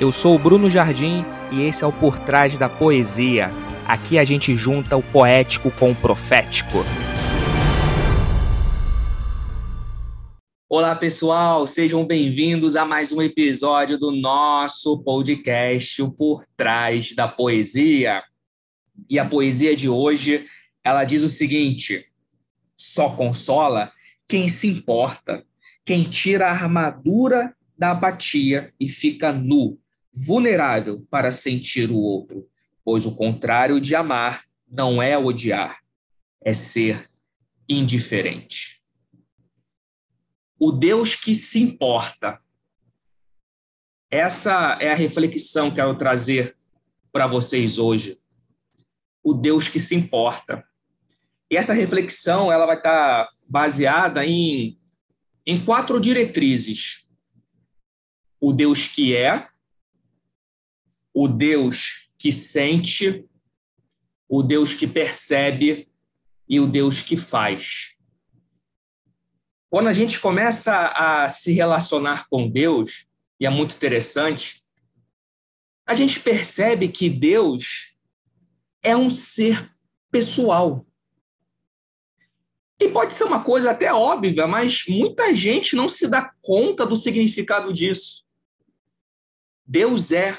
Eu sou o Bruno Jardim e esse é o Por Trás da Poesia. Aqui a gente junta o poético com o profético. Olá, pessoal, sejam bem-vindos a mais um episódio do nosso podcast o Por Trás da Poesia. E a poesia de hoje, ela diz o seguinte: só consola quem se importa, quem tira a armadura da apatia e fica nu, vulnerável para sentir o outro, pois o contrário de amar não é odiar, é ser indiferente. O Deus que se importa. Essa é a reflexão que eu quero trazer para vocês hoje. O Deus que se importa. E essa reflexão ela vai estar baseada em, em quatro diretrizes: o Deus que é, o Deus que sente, o Deus que percebe e o Deus que faz. Quando a gente começa a se relacionar com Deus, e é muito interessante, a gente percebe que Deus é um ser pessoal. E pode ser uma coisa até óbvia, mas muita gente não se dá conta do significado disso. Deus é.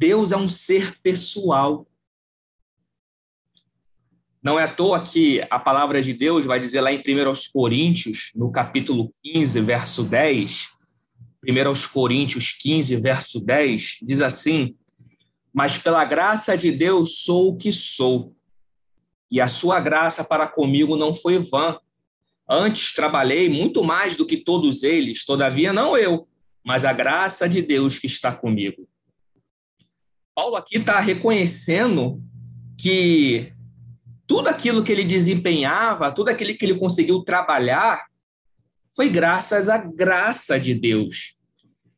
Deus é um ser pessoal. Não é à toa que a palavra de Deus vai dizer lá em 1 Coríntios, no capítulo 15, verso 10, 1 Coríntios 15, verso 10, diz assim: Mas pela graça de Deus sou o que sou e a sua graça para comigo não foi vã. Antes trabalhei muito mais do que todos eles, todavia não eu, mas a graça de Deus que está comigo. Paulo aqui está reconhecendo que tudo aquilo que ele desempenhava, tudo aquilo que ele conseguiu trabalhar, foi graças à graça de Deus.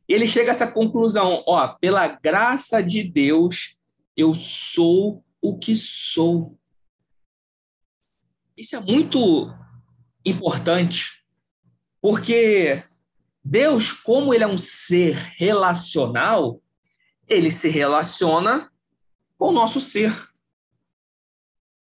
Ele chega a essa conclusão: ó, pela graça de Deus, eu sou o que sou. Isso é muito importante, porque Deus, como ele é um ser relacional, ele se relaciona com o nosso ser.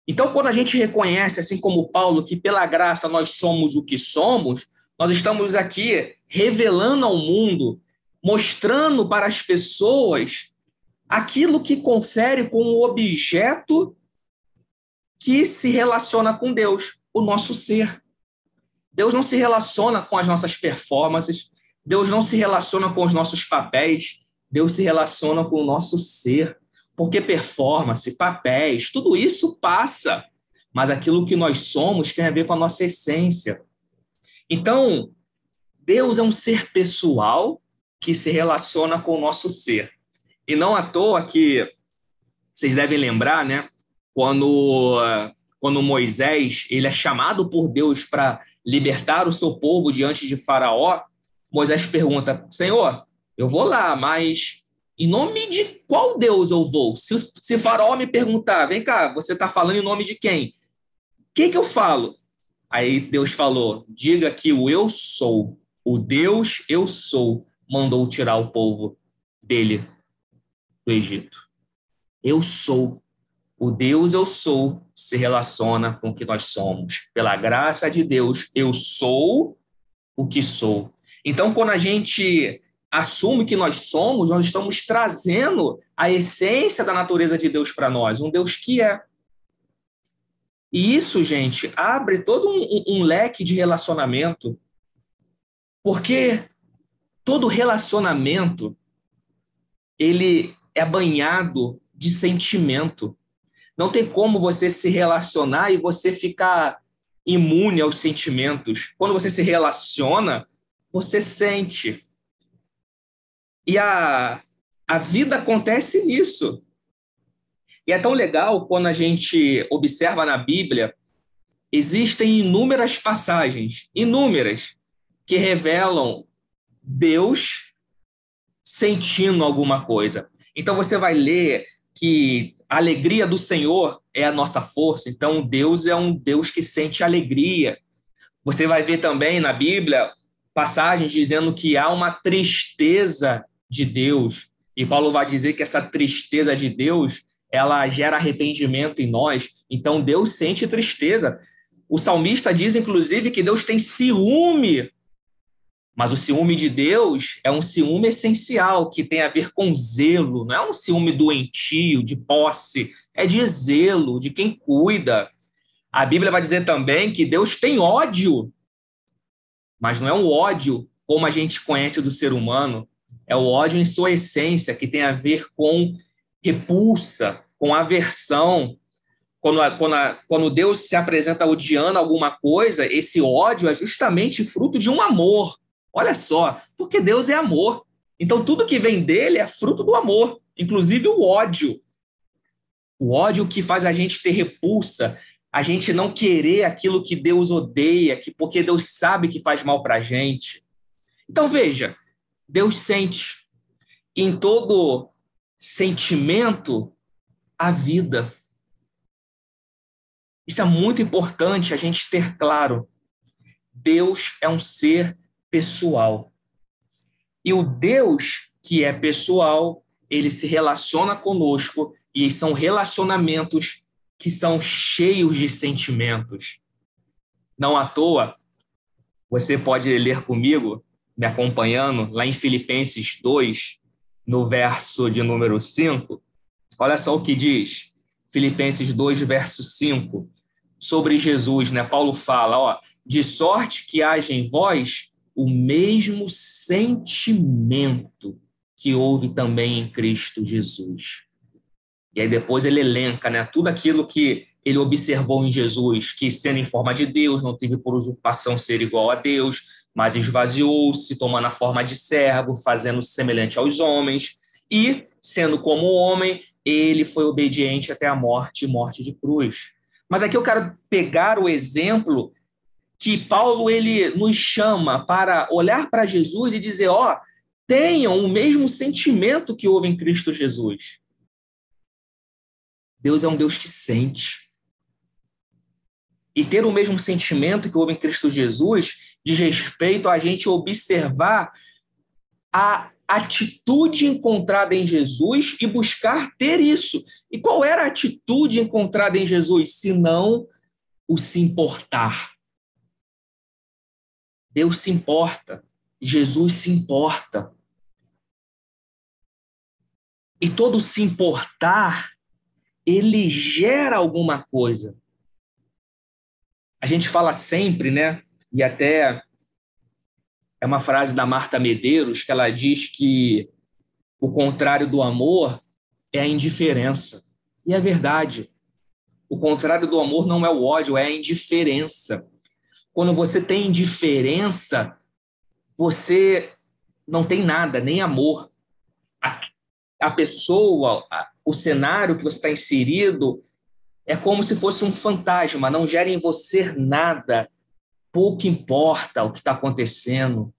Então, quando a gente reconhece, assim como Paulo, que pela graça nós somos o que somos, nós estamos aqui revelando ao mundo, mostrando para as pessoas aquilo que confere com o objeto que se relaciona com Deus, o nosso ser. Deus não se relaciona com as nossas performances, Deus não se relaciona com os nossos papéis, Deus se relaciona com o nosso ser. Porque performance, papéis, tudo isso passa, mas aquilo que nós somos tem a ver com a nossa essência. Então, Deus é um ser pessoal que se relaciona com o nosso ser. E não à toa que vocês devem lembrar, né? quando, quando Moisés ele é chamado por Deus para libertar o seu povo diante de Faraó, Moisés pergunta: Senhor, eu vou lá, mas em nome de qual Deus eu vou? Se, se Faraó me perguntar, vem cá, você está falando em nome de quem? O que, que eu falo? Aí Deus falou: diga que o eu sou, o Deus eu sou, mandou tirar o povo dele do Egito. Eu sou o Deus eu sou se relaciona com o que nós somos. Pela graça de Deus, eu sou o que sou. Então, quando a gente assume que nós somos, nós estamos trazendo a essência da natureza de Deus para nós, um Deus que é. E isso, gente, abre todo um, um leque de relacionamento, porque todo relacionamento ele é banhado de sentimento. Não tem como você se relacionar e você ficar imune aos sentimentos. Quando você se relaciona, você sente. E a, a vida acontece nisso. E é tão legal quando a gente observa na Bíblia, existem inúmeras passagens, inúmeras, que revelam Deus sentindo alguma coisa. Então você vai ler que a alegria do Senhor é a nossa força. Então, Deus é um Deus que sente alegria. Você vai ver também na Bíblia passagens dizendo que há uma tristeza de Deus. E Paulo vai dizer que essa tristeza de Deus, ela gera arrependimento em nós. Então Deus sente tristeza. O salmista diz, inclusive, que Deus tem ciúme. Mas o ciúme de Deus é um ciúme essencial, que tem a ver com zelo. Não é um ciúme doentio, de posse. É de zelo, de quem cuida. A Bíblia vai dizer também que Deus tem ódio. Mas não é um ódio como a gente conhece do ser humano. É o ódio em sua essência, que tem a ver com repulsa, com aversão, quando, a, quando, a, quando Deus se apresenta odiando alguma coisa, esse ódio é justamente fruto de um amor. Olha só, porque Deus é amor. Então, tudo que vem dele é fruto do amor, inclusive o ódio. O ódio que faz a gente ter repulsa, a gente não querer aquilo que Deus odeia, que porque Deus sabe que faz mal para a gente. Então, veja, Deus sente. Em todo sentimento, a vida. Isso é muito importante a gente ter claro. Deus é um ser pessoal. E o Deus que é pessoal, ele se relaciona conosco e são relacionamentos que são cheios de sentimentos. Não à toa, você pode ler comigo, me acompanhando, lá em Filipenses 2, no verso de número 5. Olha só o que diz. Filipenses 2, verso 5 sobre Jesus, né? Paulo fala, ó, de sorte que haja em vós o mesmo sentimento que houve também em Cristo Jesus. E aí depois ele elenca, né, tudo aquilo que ele observou em Jesus, que sendo em forma de Deus, não teve por usurpação ser igual a Deus, mas esvaziou-se, tomando a forma de servo, fazendo-se semelhante aos homens, e, sendo como homem, ele foi obediente até a morte, morte de cruz. Mas aqui eu quero pegar o exemplo que Paulo ele nos chama para olhar para Jesus e dizer, ó, oh, tenham o mesmo sentimento que houve em Cristo Jesus. Deus é um Deus que sente. E ter o mesmo sentimento que houve em Cristo Jesus diz respeito a gente observar a atitude encontrada em Jesus e buscar ter isso. E qual era a atitude encontrada em Jesus, se não o se importar? Deus se importa, Jesus se importa. E todo se importar, ele gera alguma coisa. A gente fala sempre, né? E até é uma frase da Marta Medeiros que ela diz que o contrário do amor é a indiferença. E é verdade. O contrário do amor não é o ódio, é a indiferença. Quando você tem indiferença, você não tem nada, nem amor. A, a pessoa, a, o cenário que você está inserido é como se fosse um fantasma, não gera em você nada, pouco importa o que está acontecendo.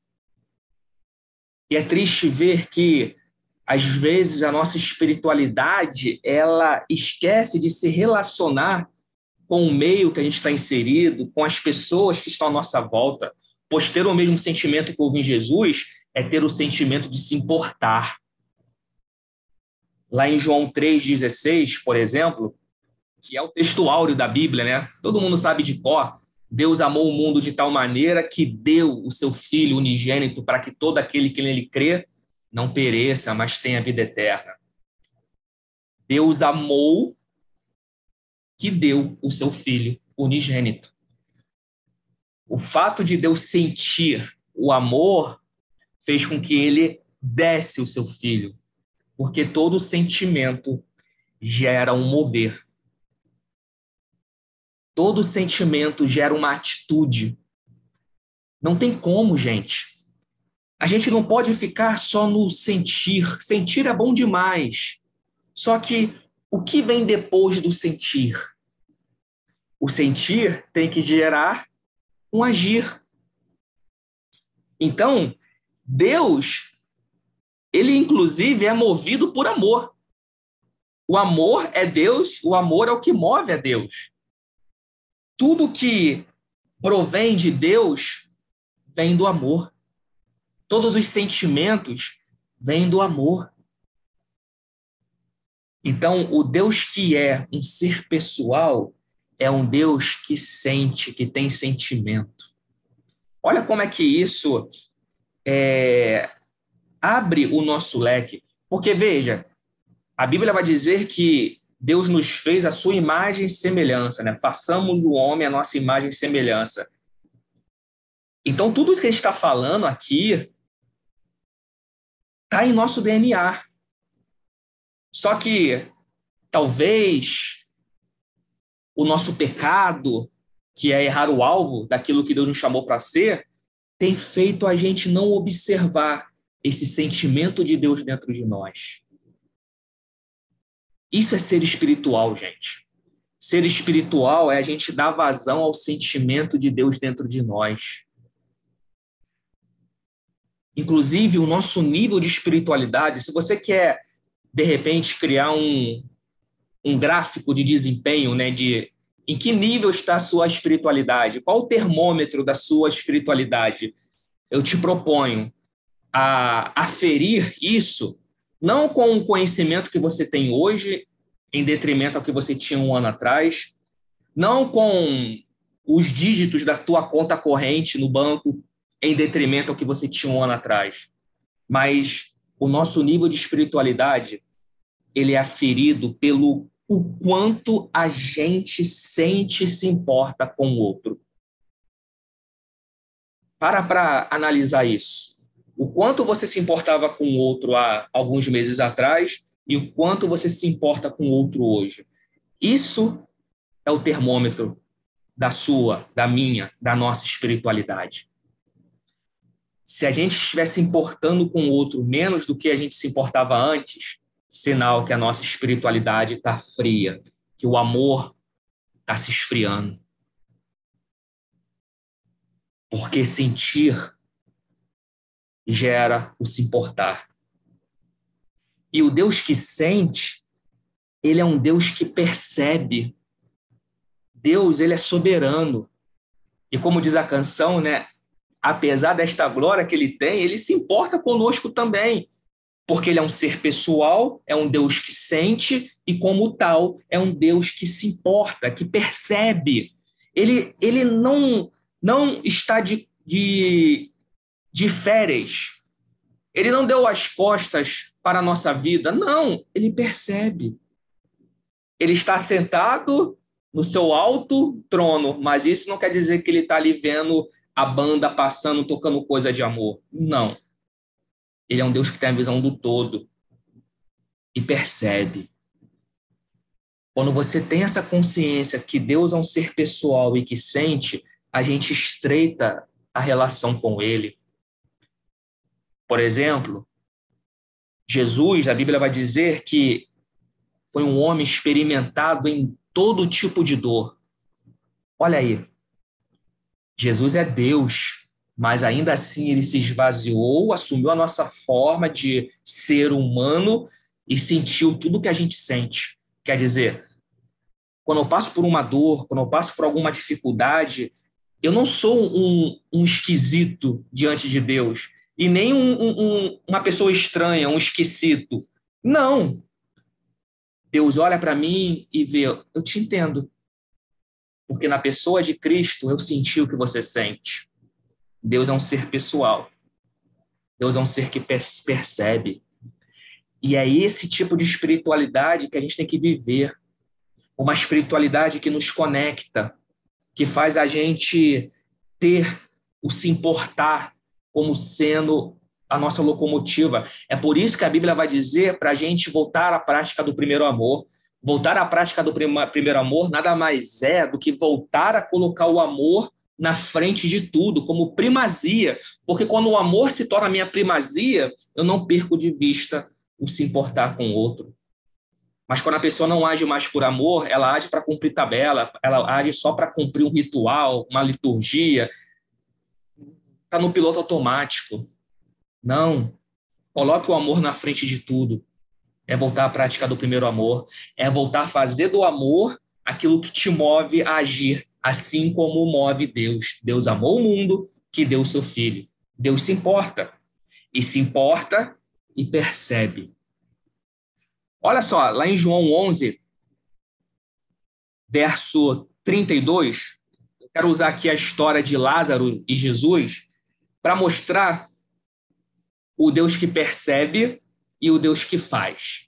E é triste ver que, às vezes, a nossa espiritualidade ela esquece de se relacionar com o meio que a gente está inserido, com as pessoas que estão à nossa volta. Pois ter o mesmo sentimento que houve em Jesus é ter o sentimento de se importar. Lá em João 3,16, por exemplo, que é o texto áureo da Bíblia, né? Todo mundo sabe de cor. Deus amou o mundo de tal maneira que deu o seu Filho unigênito para que todo aquele que nele crê não pereça, mas tenha vida eterna. Deus amou que deu o seu Filho unigênito. O fato de Deus sentir o amor fez com que ele desse o seu filho, porque todo sentimento gera um mover. Todo sentimento gera uma atitude. Não tem como, gente. A gente não pode ficar só no sentir. Sentir é bom demais. Só que o que vem depois do sentir? O sentir tem que gerar um agir. Então, Deus, ele inclusive é movido por amor. O amor é Deus, o amor é o que move a Deus tudo que provém de Deus vem do amor. Todos os sentimentos vem do amor. Então, o Deus que é um ser pessoal é um Deus que sente, que tem sentimento. Olha como é que isso é, abre o nosso leque. Porque, veja, a Bíblia vai dizer que Deus nos fez a sua imagem e semelhança, né? Façamos o homem a nossa imagem e semelhança. Então, tudo que a gente está falando aqui está em nosso DNA. Só que talvez o nosso pecado, que é errar o alvo daquilo que Deus nos chamou para ser, tem feito a gente não observar esse sentimento de Deus dentro de nós. Isso é ser espiritual, gente. Ser espiritual é a gente dar vazão ao sentimento de Deus dentro de nós. Inclusive, o nosso nível de espiritualidade, se você quer, de repente, criar um, um gráfico de desempenho, né, de em que nível está a sua espiritualidade, qual o termômetro da sua espiritualidade, eu te proponho a aferir isso, não com o conhecimento que você tem hoje, em detrimento ao que você tinha um ano atrás, não com os dígitos da tua conta corrente no banco, em detrimento ao que você tinha um ano atrás. Mas o nosso nível de espiritualidade ele é aferido pelo o quanto a gente sente e se importa com o outro. Para para analisar isso. O quanto você se importava com o outro há alguns meses atrás e o quanto você se importa com o outro hoje. Isso é o termômetro da sua, da minha, da nossa espiritualidade se a gente estiver se importando com o outro menos do que a gente se importava antes, sinal que a nossa espiritualidade está fria, que o amor está se esfriando. Porque sentir gera o se importar. E o Deus que sente, ele é um Deus que percebe. Deus, ele é soberano. E como diz a canção, né, apesar desta glória que ele tem, ele se importa conosco também, porque ele é um ser pessoal, é um Deus que sente e, como tal, é um Deus que se importa, que percebe. Ele, ele não, não está de, de, de férias, ele não deu as costas para a nossa vida, não, ele percebe. Ele está sentado no seu alto trono, mas isso não quer dizer que ele está ali vendo a banda passando, tocando coisa de amor. Não. Ele é um Deus que tem a visão do todo e percebe. Quando você tem essa consciência que Deus é um ser pessoal e que sente, a gente estreita a relação com Ele. Por exemplo, Jesus, a Bíblia vai dizer que foi um homem experimentado em todo tipo de dor. Olha aí, Jesus é Deus, mas ainda assim ele se esvaziou, assumiu a nossa forma de ser humano e sentiu tudo que a gente sente. Quer dizer, quando eu passo por uma dor, quando eu passo por alguma dificuldade, eu não sou um, um esquisito diante de Deus e nem um, um, uma pessoa estranha, um esquecido. Não. Deus olha para mim e vê, eu te entendo porque na pessoa de Cristo eu senti o que você sente. Deus é um ser pessoal. Deus é um ser que percebe. E é esse tipo de espiritualidade que a gente tem que viver. Uma espiritualidade que nos conecta, que faz a gente ter o se importar como sendo a nossa locomotiva. É por isso que a Bíblia vai dizer para a gente voltar à prática do primeiro amor. Voltar à prática do primeiro amor nada mais é do que voltar a colocar o amor na frente de tudo, como primazia, porque quando o amor se torna minha primazia, eu não perco de vista o se importar com o outro. Mas quando a pessoa não age mais por amor, ela age para cumprir tabela, ela age só para cumprir um ritual, uma liturgia, está no piloto automático. Não. Coloque o amor na frente de tudo é voltar à prática do primeiro amor, é voltar a fazer do amor aquilo que te move a agir, assim como move Deus. Deus amou o mundo, que deu o seu filho. Deus se importa. E se importa e percebe. Olha só, lá em João 11, verso 32, eu quero usar aqui a história de Lázaro e Jesus para mostrar o Deus que percebe e o Deus que faz.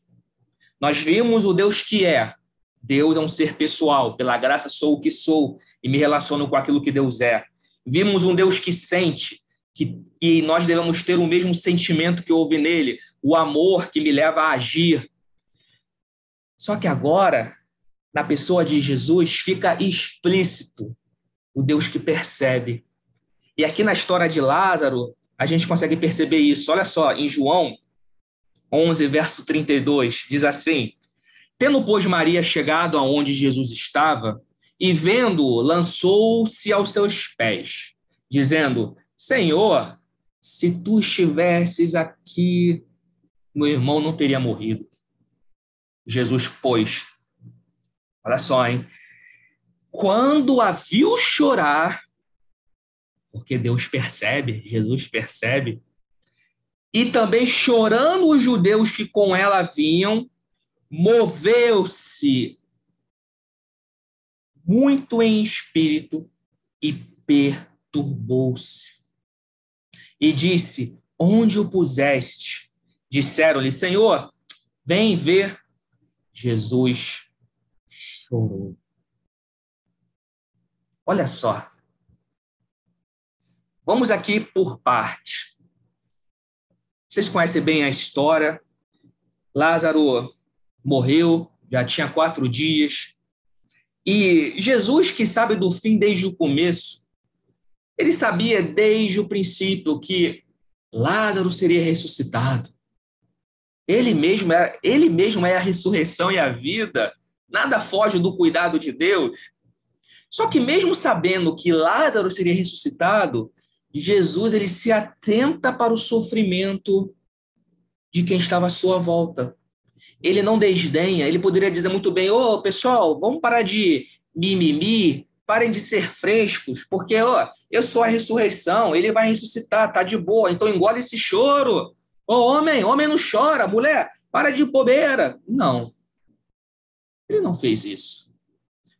Nós vimos o Deus que é. Deus é um ser pessoal, pela graça sou o que sou e me relaciono com aquilo que Deus é. Vimos um Deus que sente, que, que nós devemos ter o mesmo sentimento que houve nele, o amor que me leva a agir. Só que agora, na pessoa de Jesus, fica explícito o Deus que percebe. E aqui na história de Lázaro, a gente consegue perceber isso. Olha só, em João 11, verso 32, diz assim: Tendo, pois, Maria chegado aonde Jesus estava, e vendo-o, lançou-se aos seus pés, dizendo: Senhor, se tu estivesses aqui, meu irmão não teria morrido. Jesus, pois, olha só, hein? Quando a viu chorar, porque Deus percebe, Jesus percebe, e também chorando os judeus que com ela vinham, moveu-se muito em espírito e perturbou-se. E disse: Onde o puseste? Disseram-lhe: Senhor, vem ver. Jesus chorou. Olha só. Vamos aqui por partes. Vocês conhecem bem a história. Lázaro morreu, já tinha quatro dias. E Jesus, que sabe do fim desde o começo, ele sabia desde o princípio que Lázaro seria ressuscitado. Ele mesmo é, ele mesmo é a ressurreição e a vida. Nada foge do cuidado de Deus. Só que mesmo sabendo que Lázaro seria ressuscitado, Jesus ele se atenta para o sofrimento de quem estava à sua volta. Ele não desdenha, ele poderia dizer muito bem: Ô oh, pessoal, vamos parar de mimimi, parem de ser frescos, porque ó, eu sou a ressurreição, ele vai ressuscitar, tá de boa, então engole esse choro. Ô oh, homem, homem não chora, mulher, para de bobeira. Não. Ele não fez isso.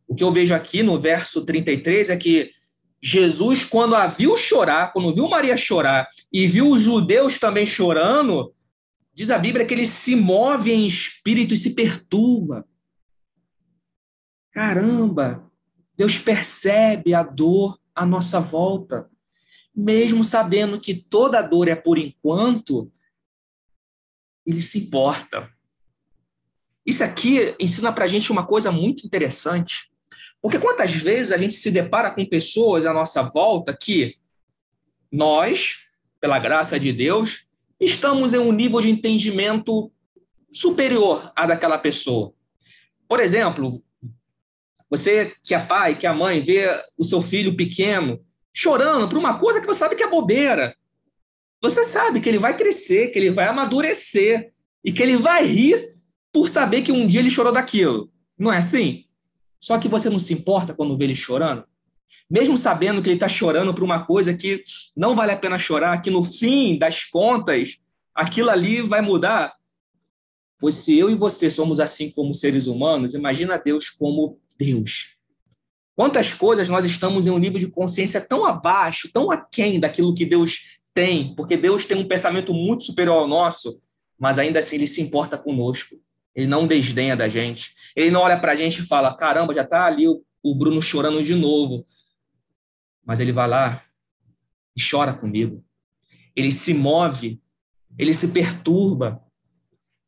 O que eu vejo aqui no verso 33 é que Jesus, quando a viu chorar, quando viu Maria chorar e viu os judeus também chorando, diz a Bíblia que ele se move em espírito e se perturba. Caramba, Deus percebe a dor à nossa volta, mesmo sabendo que toda dor é por enquanto, ele se importa. Isso aqui ensina para a gente uma coisa muito interessante. Porque quantas vezes a gente se depara com pessoas à nossa volta que nós, pela graça de Deus, estamos em um nível de entendimento superior à daquela pessoa. Por exemplo, você que é pai, que é mãe, vê o seu filho pequeno chorando por uma coisa que você sabe que é bobeira. Você sabe que ele vai crescer, que ele vai amadurecer e que ele vai rir por saber que um dia ele chorou daquilo. Não é assim? Só que você não se importa quando vê ele chorando? Mesmo sabendo que ele está chorando por uma coisa que não vale a pena chorar, que no fim das contas aquilo ali vai mudar. Pois se eu e você somos assim como seres humanos, imagina Deus como Deus. Quantas coisas nós estamos em um nível de consciência tão abaixo, tão aquém daquilo que Deus tem, porque Deus tem um pensamento muito superior ao nosso, mas ainda assim ele se importa conosco. Ele não desdenha da gente. Ele não olha para a gente e fala: caramba, já está ali o, o Bruno chorando de novo. Mas ele vai lá e chora comigo. Ele se move, ele se perturba.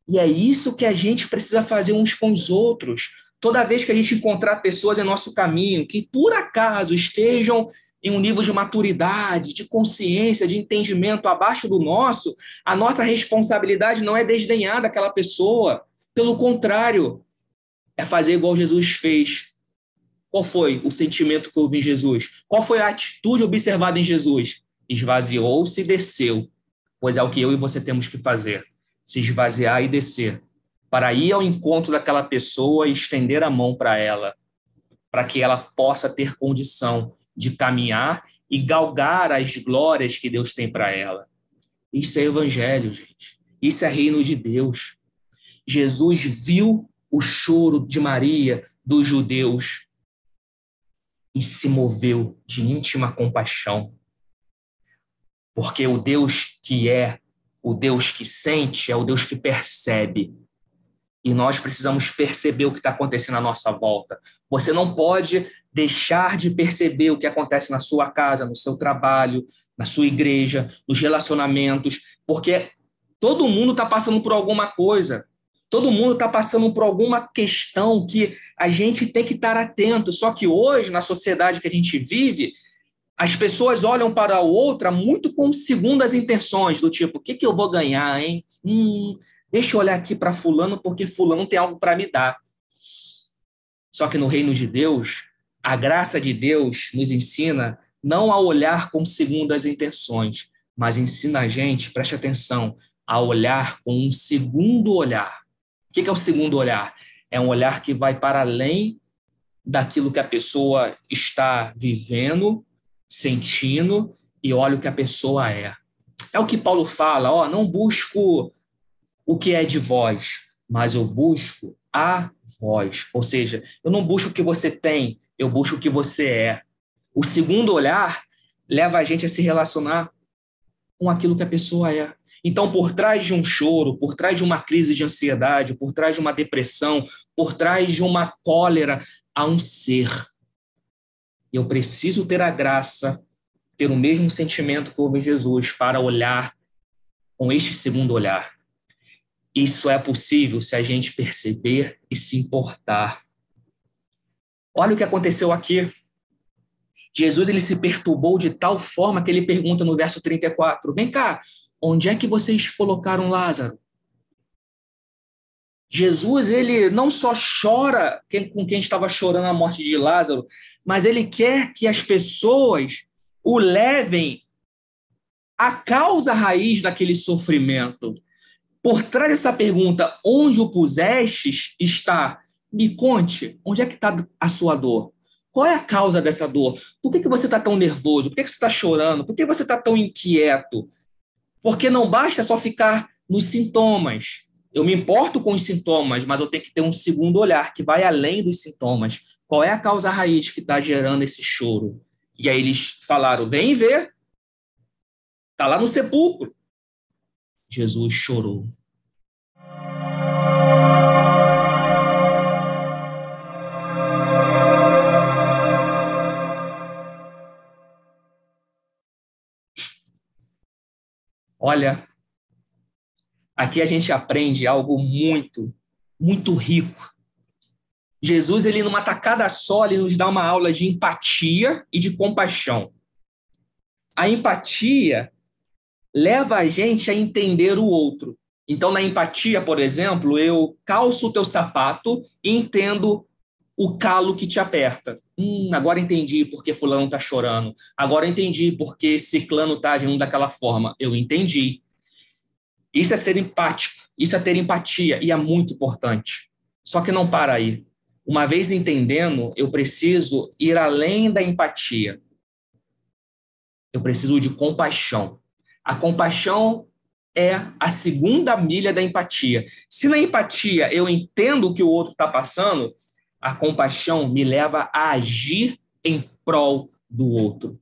E é isso que a gente precisa fazer uns com os outros. Toda vez que a gente encontrar pessoas em nosso caminho que por acaso estejam em um nível de maturidade, de consciência, de entendimento abaixo do nosso, a nossa responsabilidade não é desdenhar daquela pessoa, pelo contrário, é fazer igual Jesus fez. Qual foi o sentimento que houve em Jesus? Qual foi a atitude observada em Jesus? Esvaziou-se e desceu, pois é o que eu e você temos que fazer: se esvaziar e descer, para ir ao encontro daquela pessoa e estender a mão para ela, para que ela possa ter condição de caminhar e galgar as glórias que Deus tem para ela. Isso é evangelho, gente. Isso é reino de Deus. Jesus viu o choro de Maria, dos judeus, e se moveu de íntima compaixão. Porque o Deus que é, o Deus que sente, é o Deus que percebe. E nós precisamos perceber o que está acontecendo à nossa volta. Você não pode deixar de perceber o que acontece na sua casa, no seu trabalho, na sua igreja, nos relacionamentos, porque todo mundo está passando por alguma coisa. Todo mundo está passando por alguma questão que a gente tem que estar atento. Só que hoje, na sociedade que a gente vive, as pessoas olham para a outra muito com segundas intenções, do tipo, o que, que eu vou ganhar, hein? Hum, deixa eu olhar aqui para fulano, porque fulano tem algo para me dar. Só que no reino de Deus, a graça de Deus nos ensina não a olhar com segundas intenções, mas ensina a gente, preste atenção, a olhar com um segundo olhar. O que é o segundo olhar? É um olhar que vai para além daquilo que a pessoa está vivendo, sentindo e olha o que a pessoa é. É o que Paulo fala, ó, não busco o que é de vós, mas eu busco a vós. Ou seja, eu não busco o que você tem, eu busco o que você é. O segundo olhar leva a gente a se relacionar com aquilo que a pessoa é. Então, por trás de um choro, por trás de uma crise de ansiedade, por trás de uma depressão, por trás de uma cólera, há um ser. Eu preciso ter a graça, ter o mesmo sentimento que houve em Jesus para olhar com este segundo olhar. Isso é possível se a gente perceber e se importar. Olha o que aconteceu aqui. Jesus ele se perturbou de tal forma que ele pergunta no verso 34: Vem cá, Onde é que vocês colocaram Lázaro? Jesus, ele não só chora com quem estava chorando a morte de Lázaro, mas ele quer que as pessoas o levem à causa raiz daquele sofrimento. Por trás dessa pergunta, onde o pusestes, está, me conte, onde é que está a sua dor? Qual é a causa dessa dor? Por que, que você está tão nervoso? Por que, que você está chorando? Por que você está tão inquieto? Porque não basta só ficar nos sintomas. Eu me importo com os sintomas, mas eu tenho que ter um segundo olhar que vai além dos sintomas. Qual é a causa raiz que está gerando esse choro? E aí eles falaram: vem ver. Está lá no sepulcro. Jesus chorou. Olha, aqui a gente aprende algo muito, muito rico. Jesus, ele numa tacada só, ele nos dá uma aula de empatia e de compaixão. A empatia leva a gente a entender o outro. Então, na empatia, por exemplo, eu calço o teu sapato e entendo o calo que te aperta. Hum, agora entendi porque fulano está chorando. Agora entendi porque ciclano está agindo daquela forma. Eu entendi. Isso é ser empático, isso é ter empatia e é muito importante. Só que não para aí. Uma vez entendendo, eu preciso ir além da empatia. Eu preciso de compaixão. A compaixão é a segunda milha da empatia. Se na empatia eu entendo o que o outro está passando, a compaixão me leva a agir em prol do outro.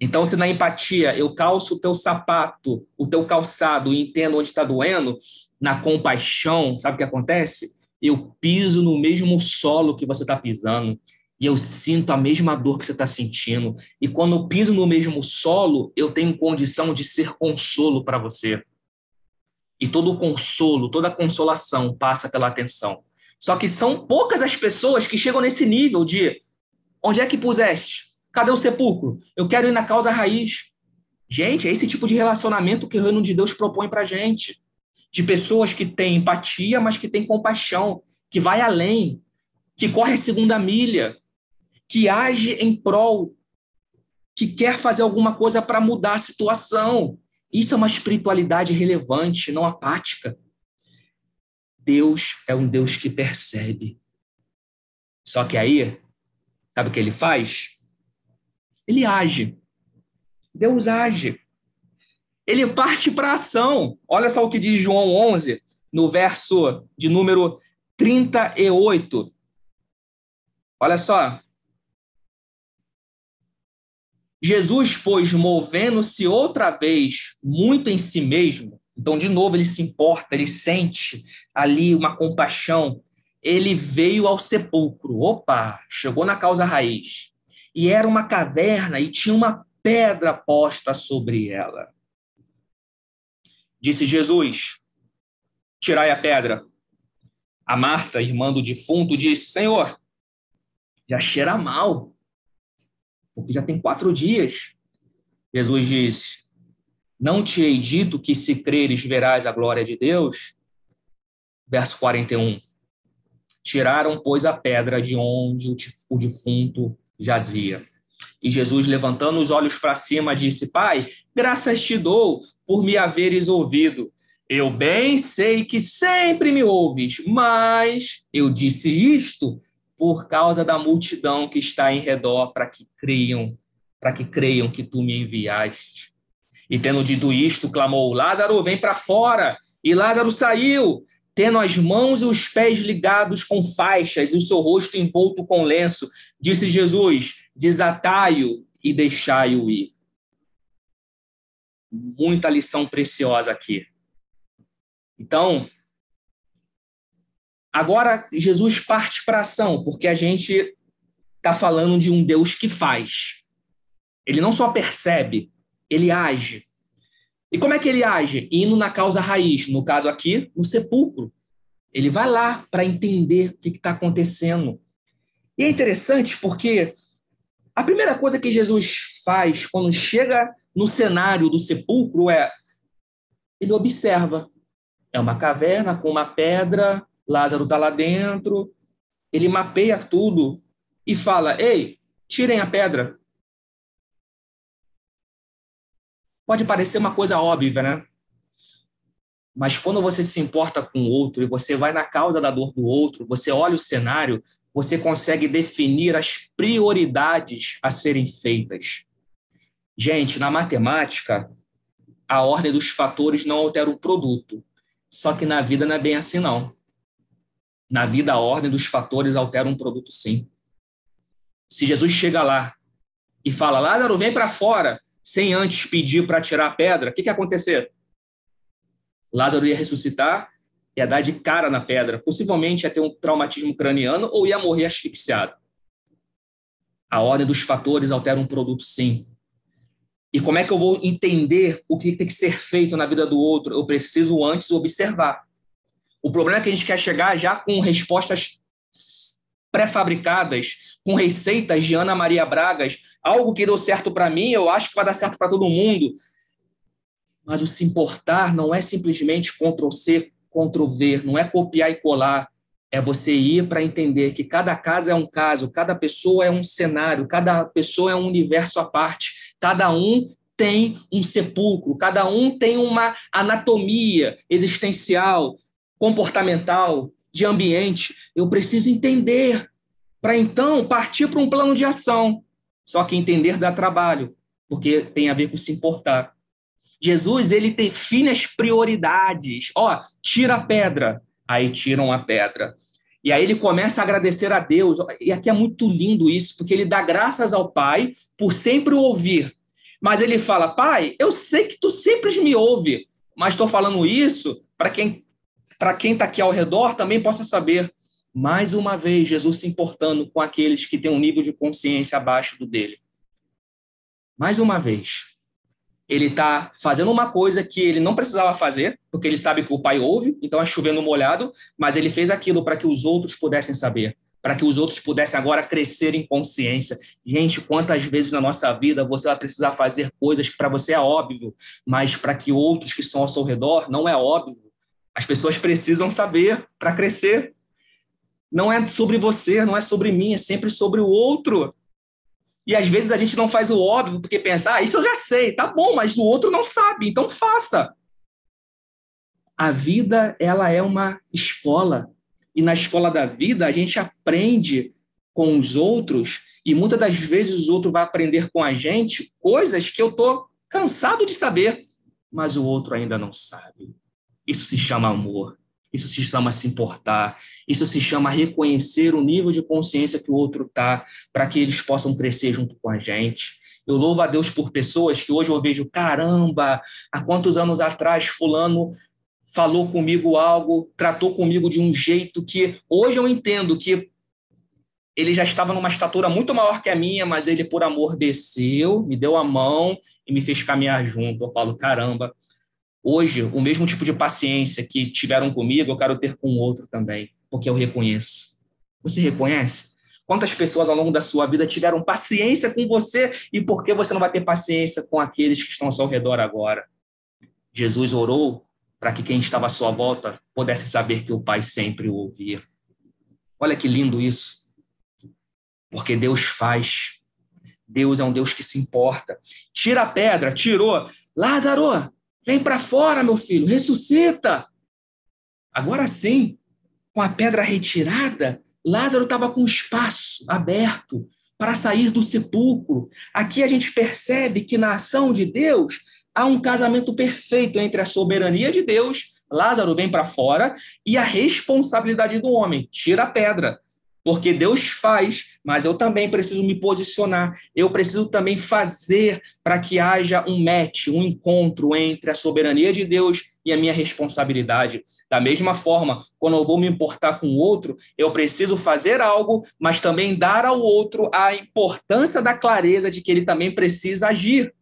Então, se na empatia eu calço o teu sapato, o teu calçado e entendo onde está doendo, na compaixão, sabe o que acontece? Eu piso no mesmo solo que você está pisando e eu sinto a mesma dor que você está sentindo. E quando eu piso no mesmo solo, eu tenho condição de ser consolo para você. E todo consolo, toda consolação passa pela atenção. Só que são poucas as pessoas que chegam nesse nível de onde é que puseste? Cadê o sepulcro? Eu quero ir na causa raiz. Gente, é esse tipo de relacionamento que o reino de Deus propõe para gente. De pessoas que têm empatia, mas que têm compaixão, que vai além, que corre a segunda milha, que age em prol, que quer fazer alguma coisa para mudar a situação. Isso é uma espiritualidade relevante, não apática. Deus é um Deus que percebe. Só que aí, sabe o que ele faz? Ele age. Deus age. ele parte para a ação. Olha só o que diz João 11, no verso de número 38. Olha só. Jesus, pois, movendo-se outra vez muito em si mesmo, então, de novo, ele se importa, ele sente ali uma compaixão. Ele veio ao sepulcro. Opa, chegou na causa raiz. E era uma caverna e tinha uma pedra posta sobre ela. Disse Jesus: Tirai a pedra. A Marta, irmã do defunto, disse: Senhor, já cheira mal, porque já tem quatro dias. Jesus disse: Não te hei dito que se creres verás a glória de Deus? Verso 41. Tiraram, pois, a pedra de onde o defunto jazia. E Jesus, levantando os olhos para cima, disse: Pai, graças te dou por me haveres ouvido. Eu bem sei que sempre me ouves, mas eu disse isto por causa da multidão que está em redor, para que creiam, para que creiam que tu me enviaste. E tendo dito isto, clamou: Lázaro, vem para fora. E Lázaro saiu, tendo as mãos e os pés ligados com faixas e o seu rosto envolto com lenço. Disse Jesus: Desatai-o e deixai-o ir. Muita lição preciosa aqui. Então, agora Jesus parte para ação, porque a gente está falando de um Deus que faz. Ele não só percebe, ele age. E como é que ele age? Indo na causa raiz, no caso aqui, no sepulcro. Ele vai lá para entender o que está acontecendo. E é interessante porque a primeira coisa que Jesus faz quando chega no cenário do sepulcro é ele observa. É uma caverna com uma pedra, Lázaro está lá dentro. Ele mapeia tudo e fala: Ei, tirem a pedra. Pode parecer uma coisa óbvia, né? Mas quando você se importa com o outro e você vai na causa da dor do outro, você olha o cenário, você consegue definir as prioridades a serem feitas. Gente, na matemática, a ordem dos fatores não altera o produto. Só que na vida não é bem assim, não. Na vida, a ordem dos fatores altera um produto, sim. Se Jesus chega lá e fala, Lázaro, vem para fora, sem antes pedir para tirar a pedra, o que, que ia acontecer? Lázaro ia ressuscitar, ia dar de cara na pedra, possivelmente ia ter um traumatismo craniano ou ia morrer asfixiado. A ordem dos fatores altera um produto, sim. E como é que eu vou entender o que tem que ser feito na vida do outro? Eu preciso antes observar. O problema é que a gente quer chegar já com respostas pré-fabricadas, com receitas de Ana Maria Bragas, algo que deu certo para mim, eu acho que vai dar certo para todo mundo. Mas o se importar não é simplesmente Ctrl C, Ctrl V, não é copiar e colar. É você ir para entender que cada caso é um caso, cada pessoa é um cenário, cada pessoa é um universo à parte, cada um tem um sepulcro, cada um tem uma anatomia existencial, comportamental, de ambiente. Eu preciso entender para então partir para um plano de ação. Só que entender dá trabalho, porque tem a ver com se importar. Jesus, ele define as prioridades. Ó, tira a pedra. Aí tiram a pedra. E aí ele começa a agradecer a Deus. E aqui é muito lindo isso, porque ele dá graças ao Pai por sempre o ouvir. Mas ele fala: Pai, eu sei que tu sempre me ouve, mas estou falando isso para quem para quem está aqui ao redor também possa saber. Mais uma vez, Jesus se importando com aqueles que têm um nível de consciência abaixo do dele. Mais uma vez, ele está fazendo uma coisa que ele não precisava fazer, porque ele sabe que o pai ouve, então é chovendo molhado, mas ele fez aquilo para que os outros pudessem saber, para que os outros pudessem agora crescer em consciência. Gente, quantas vezes na nossa vida você vai precisar fazer coisas que para você é óbvio, mas para que outros que estão ao seu redor não é óbvio. As pessoas precisam saber para crescer. Não é sobre você, não é sobre mim, é sempre sobre o outro. E às vezes a gente não faz o óbvio porque pensa, ah, isso eu já sei, tá bom, mas o outro não sabe, então faça. A vida, ela é uma escola. E na escola da vida, a gente aprende com os outros e muitas das vezes os outros vão aprender com a gente coisas que eu tô cansado de saber. mas o outro ainda não sabe. Isso se chama amor. Isso se chama se importar. Isso se chama reconhecer o nível de consciência que o outro está, para que eles possam crescer junto com a gente. Eu louvo a Deus por pessoas que hoje eu vejo, caramba, há quantos anos atrás fulano falou comigo algo, tratou comigo de um jeito que hoje eu entendo que ele já estava numa estatura muito maior que a minha, mas ele por amor desceu, me deu a mão e me fez caminhar junto. Eu falo, caramba, Hoje, o mesmo tipo de paciência que tiveram comigo, eu quero ter com outro também, porque eu reconheço. Você reconhece? Quantas pessoas ao longo da sua vida tiveram paciência com você e por que você não vai ter paciência com aqueles que estão ao seu redor agora? Jesus orou para que quem estava à sua volta pudesse saber que o Pai sempre o ouvia. Olha que lindo isso. Porque Deus faz. Deus é um Deus que se importa. Tira a pedra, tirou. Lázaro, Vem para fora, meu filho, ressuscita. Agora sim, com a pedra retirada, Lázaro estava com espaço aberto para sair do sepulcro. Aqui a gente percebe que na ação de Deus há um casamento perfeito entre a soberania de Deus, Lázaro vem para fora, e a responsabilidade do homem, tira a pedra porque Deus faz, mas eu também preciso me posicionar, eu preciso também fazer para que haja um match, um encontro entre a soberania de Deus e a minha responsabilidade. Da mesma forma, quando eu vou me importar com o outro, eu preciso fazer algo, mas também dar ao outro a importância da clareza de que ele também precisa agir.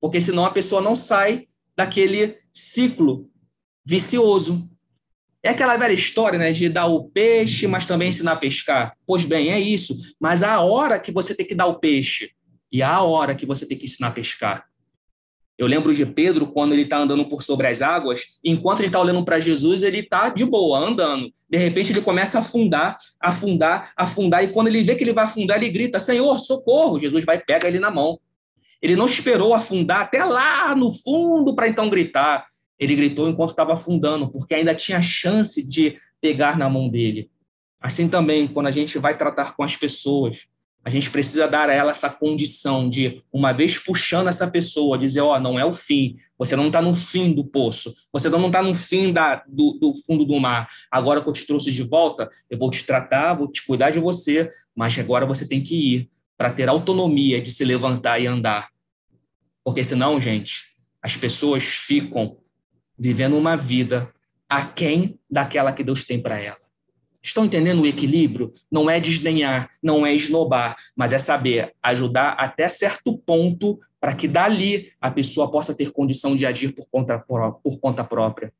Porque senão a pessoa não sai daquele ciclo vicioso. É aquela velha história, né, de dar o peixe, mas também ensinar a pescar. Pois bem, é isso. Mas há a hora que você tem que dar o peixe e há a hora que você tem que ensinar a pescar. Eu lembro de Pedro quando ele está andando por sobre as águas, enquanto ele está olhando para Jesus, ele está de boa, andando. De repente ele começa a afundar, afundar, afundar, e quando ele vê que ele vai afundar, ele grita: Senhor, socorro! Jesus vai pega ele na mão. Ele não esperou afundar até lá no fundo para então gritar. Ele gritou enquanto estava afundando, porque ainda tinha chance de pegar na mão dele. Assim também, quando a gente vai tratar com as pessoas, a gente precisa dar a ela essa condição de, uma vez puxando essa pessoa, dizer: Ó, oh, não é o fim, você não está no fim do poço, você não está no fim da, do, do fundo do mar. Agora que eu te trouxe de volta, eu vou te tratar, vou te cuidar de você, mas agora você tem que ir para ter autonomia de se levantar e andar. Porque senão, gente, as pessoas ficam vivendo uma vida aquém daquela que Deus tem para ela. Estão entendendo o equilíbrio? Não é desdenhar, não é esnobar, mas é saber ajudar até certo ponto para que dali a pessoa possa ter condição de agir por conta, por conta própria.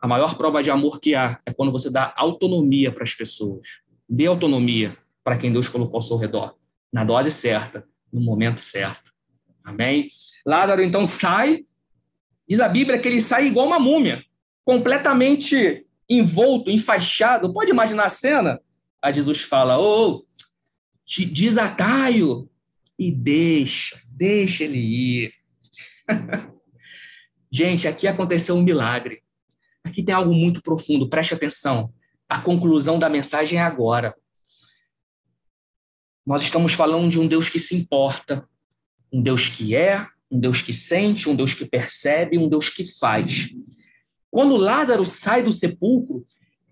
A maior prova de amor que há é quando você dá autonomia para as pessoas. Dê autonomia para quem Deus colocou ao seu redor, na dose certa, no momento certo. Amém? Lázaro então sai Diz a Bíblia que ele sai igual uma múmia, completamente envolto, enfaixado. Pode imaginar a cena? Aí Jesus fala: Ô, oh, desataio e deixa, deixa ele ir. Gente, aqui aconteceu um milagre. Aqui tem algo muito profundo, preste atenção. A conclusão da mensagem é agora. Nós estamos falando de um Deus que se importa, um Deus que é, um Deus que sente, um Deus que percebe, um Deus que faz. Quando Lázaro sai do sepulcro,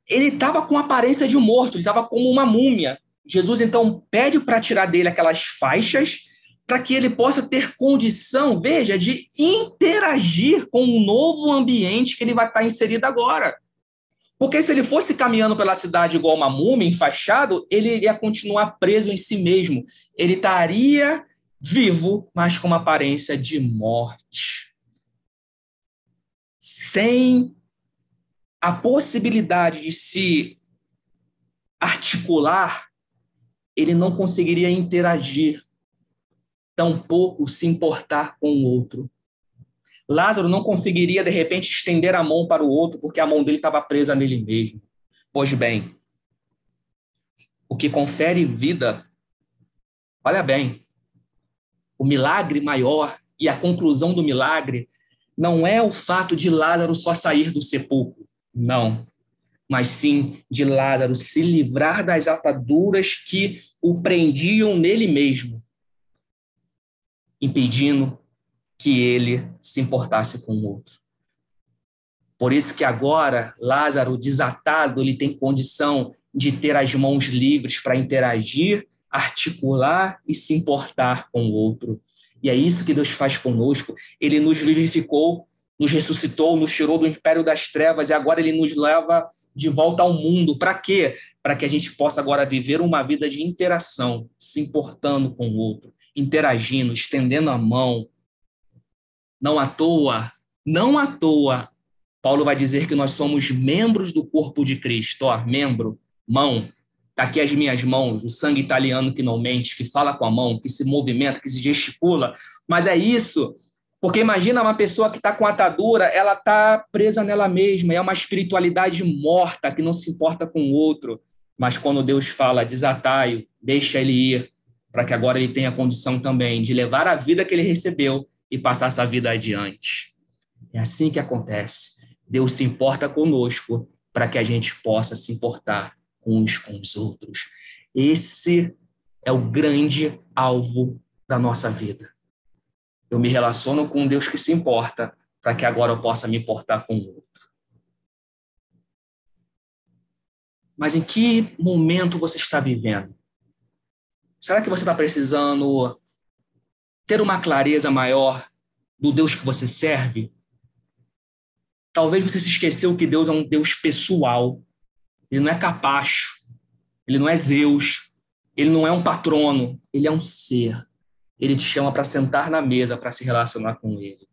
ele estava com aparência de morto, ele estava como uma múmia. Jesus então pede para tirar dele aquelas faixas para que ele possa ter condição, veja, de interagir com o novo ambiente que ele vai estar inserido agora. Porque se ele fosse caminhando pela cidade igual uma múmia, enfaixado, ele iria continuar preso em si mesmo. Ele estaria vivo, mas com uma aparência de morte. Sem a possibilidade de se articular, ele não conseguiria interagir, tampouco se importar com o outro. Lázaro não conseguiria, de repente, estender a mão para o outro, porque a mão dele estava presa nele mesmo. Pois bem, o que confere vida, olha bem, o milagre maior e a conclusão do milagre não é o fato de Lázaro só sair do sepulcro, não, mas sim de Lázaro se livrar das ataduras que o prendiam nele mesmo, impedindo que ele se importasse com o outro. Por isso que agora Lázaro, desatado, ele tem condição de ter as mãos livres para interagir, articular e se importar com o outro. E é isso que Deus faz conosco. Ele nos vivificou, nos ressuscitou, nos tirou do império das trevas e agora ele nos leva de volta ao mundo. Para quê? Para que a gente possa agora viver uma vida de interação, se importando com o outro, interagindo, estendendo a mão. Não à toa, não à toa, Paulo vai dizer que nós somos membros do corpo de Cristo. Ó, membro, mão, Está aqui as minhas mãos, o sangue italiano que não mente, que fala com a mão, que se movimenta, que se gesticula. Mas é isso, porque imagina uma pessoa que está com atadura, ela está presa nela mesma, é uma espiritualidade morta, que não se importa com o outro. Mas quando Deus fala, desatai deixa ele ir, para que agora ele tenha condição também de levar a vida que ele recebeu e passar essa vida adiante. É assim que acontece. Deus se importa conosco para que a gente possa se importar uns com os outros. Esse é o grande alvo da nossa vida. Eu me relaciono com Deus que se importa para que agora eu possa me importar com o outro. Mas em que momento você está vivendo? Será que você está precisando ter uma clareza maior do Deus que você serve? Talvez você se esqueceu que Deus é um Deus pessoal, ele não é capacho, ele não é Zeus, ele não é um patrono, ele é um ser. Ele te chama para sentar na mesa para se relacionar com ele.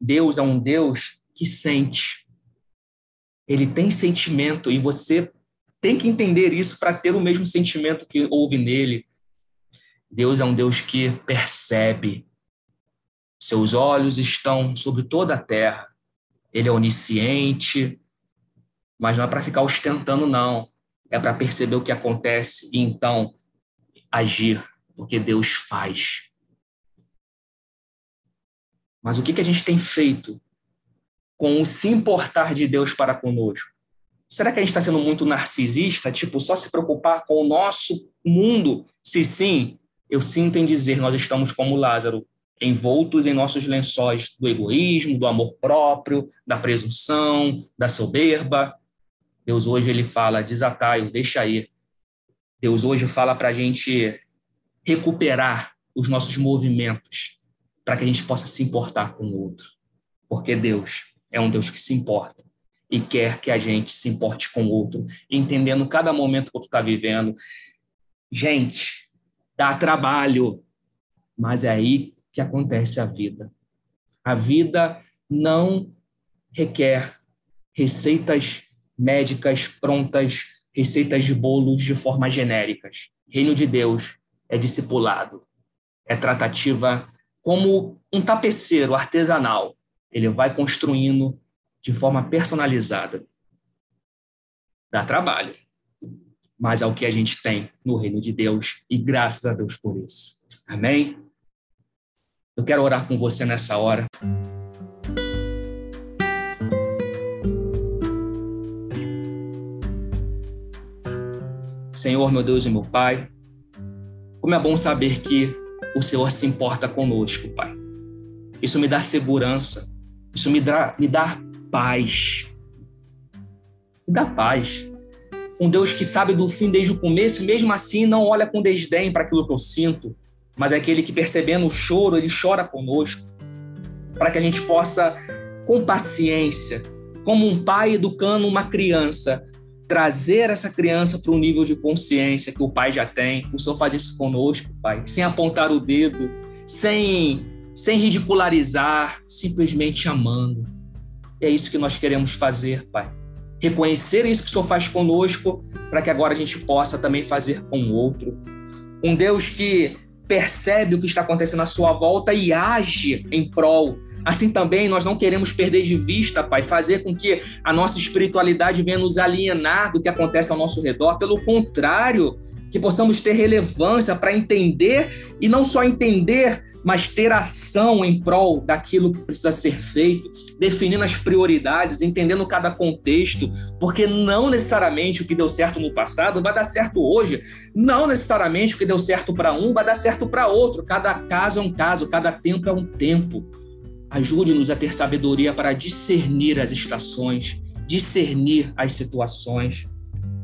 Deus é um Deus que sente. Ele tem sentimento e você tem que entender isso para ter o mesmo sentimento que houve nele. Deus é um Deus que percebe. Seus olhos estão sobre toda a terra. Ele é onisciente, mas não é para ficar ostentando, não. É para perceber o que acontece e então agir, porque Deus faz. Mas o que, que a gente tem feito com o se importar de Deus para conosco? Será que a gente está sendo muito narcisista, tipo, só se preocupar com o nosso mundo? Se sim, eu sinto em dizer, nós estamos como Lázaro, envoltos em nossos lençóis do egoísmo, do amor próprio, da presunção, da soberba, Deus hoje ele fala, desatai, deixa aí. Deus hoje fala para a gente recuperar os nossos movimentos, para que a gente possa se importar com o outro. Porque Deus é um Deus que se importa e quer que a gente se importe com o outro, entendendo cada momento que tu está vivendo. Gente, dá trabalho, mas é aí que acontece a vida. A vida não requer receitas médicas prontas, receitas de bolos de forma genéricas. Reino de Deus é discipulado, é tratativa como um tapeceiro artesanal. Ele vai construindo de forma personalizada. Dá trabalho, mas é o que a gente tem no reino de Deus e graças a Deus por isso. Amém? Eu quero orar com você nessa hora. Senhor, meu Deus e meu Pai, como é bom saber que o Senhor se importa conosco, Pai. Isso me dá segurança, isso me dá, me dá paz. Me dá paz. Um Deus que sabe do fim desde o começo, mesmo assim não olha com desdém para aquilo que eu sinto, mas é aquele que percebendo o choro, ele chora conosco, para que a gente possa, com paciência, como um pai educando uma criança, trazer essa criança para um nível de consciência que o pai já tem. O Senhor faz isso conosco, Pai, sem apontar o dedo, sem, sem ridicularizar, simplesmente amando. E é isso que nós queremos fazer, Pai. Reconhecer isso que o Senhor faz conosco, para que agora a gente possa também fazer com o outro. Um Deus que percebe o que está acontecendo à sua volta e age em prol Assim também nós não queremos perder de vista, Pai, fazer com que a nossa espiritualidade venha nos alienar do que acontece ao nosso redor. Pelo contrário, que possamos ter relevância para entender e não só entender, mas ter ação em prol daquilo que precisa ser feito, definindo as prioridades, entendendo cada contexto, porque não necessariamente o que deu certo no passado vai dar certo hoje, não necessariamente o que deu certo para um vai dar certo para outro. Cada caso é um caso, cada tempo é um tempo. Ajude-nos a ter sabedoria para discernir as estações, discernir as situações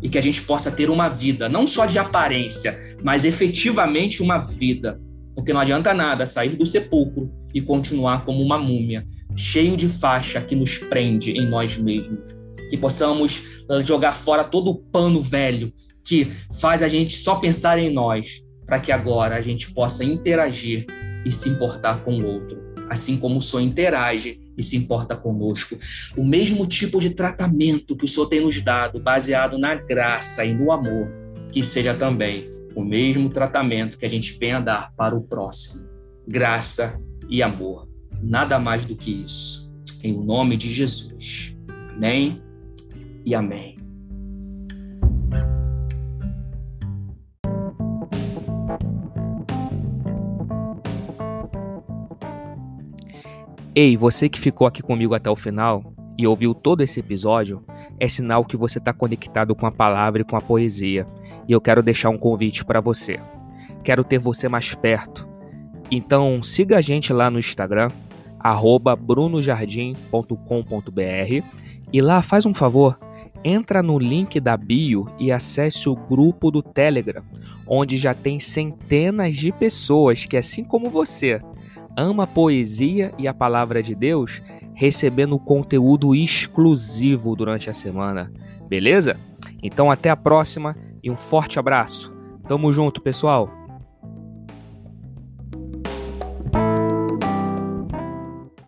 e que a gente possa ter uma vida, não só de aparência, mas efetivamente uma vida. Porque não adianta nada sair do sepulcro e continuar como uma múmia, cheio de faixa que nos prende em nós mesmos. Que possamos eh, jogar fora todo o pano velho que faz a gente só pensar em nós, para que agora a gente possa interagir e se importar com o outro, assim como o Senhor interage e se importa conosco. O mesmo tipo de tratamento que o Senhor tem nos dado, baseado na graça e no amor, que seja também o mesmo tratamento que a gente venha dar para o próximo. Graça e amor. Nada mais do que isso. Em nome de Jesus. Amém e amém. Ei, você que ficou aqui comigo até o final e ouviu todo esse episódio, é sinal que você está conectado com a palavra e com a poesia. E eu quero deixar um convite para você. Quero ter você mais perto. Então siga a gente lá no Instagram, brunojardim.com.br e lá faz um favor, entra no link da bio e acesse o grupo do Telegram, onde já tem centenas de pessoas que, assim como você, ama a poesia e a palavra de Deus, recebendo conteúdo exclusivo durante a semana. Beleza? Então até a próxima e um forte abraço. Tamo junto, pessoal.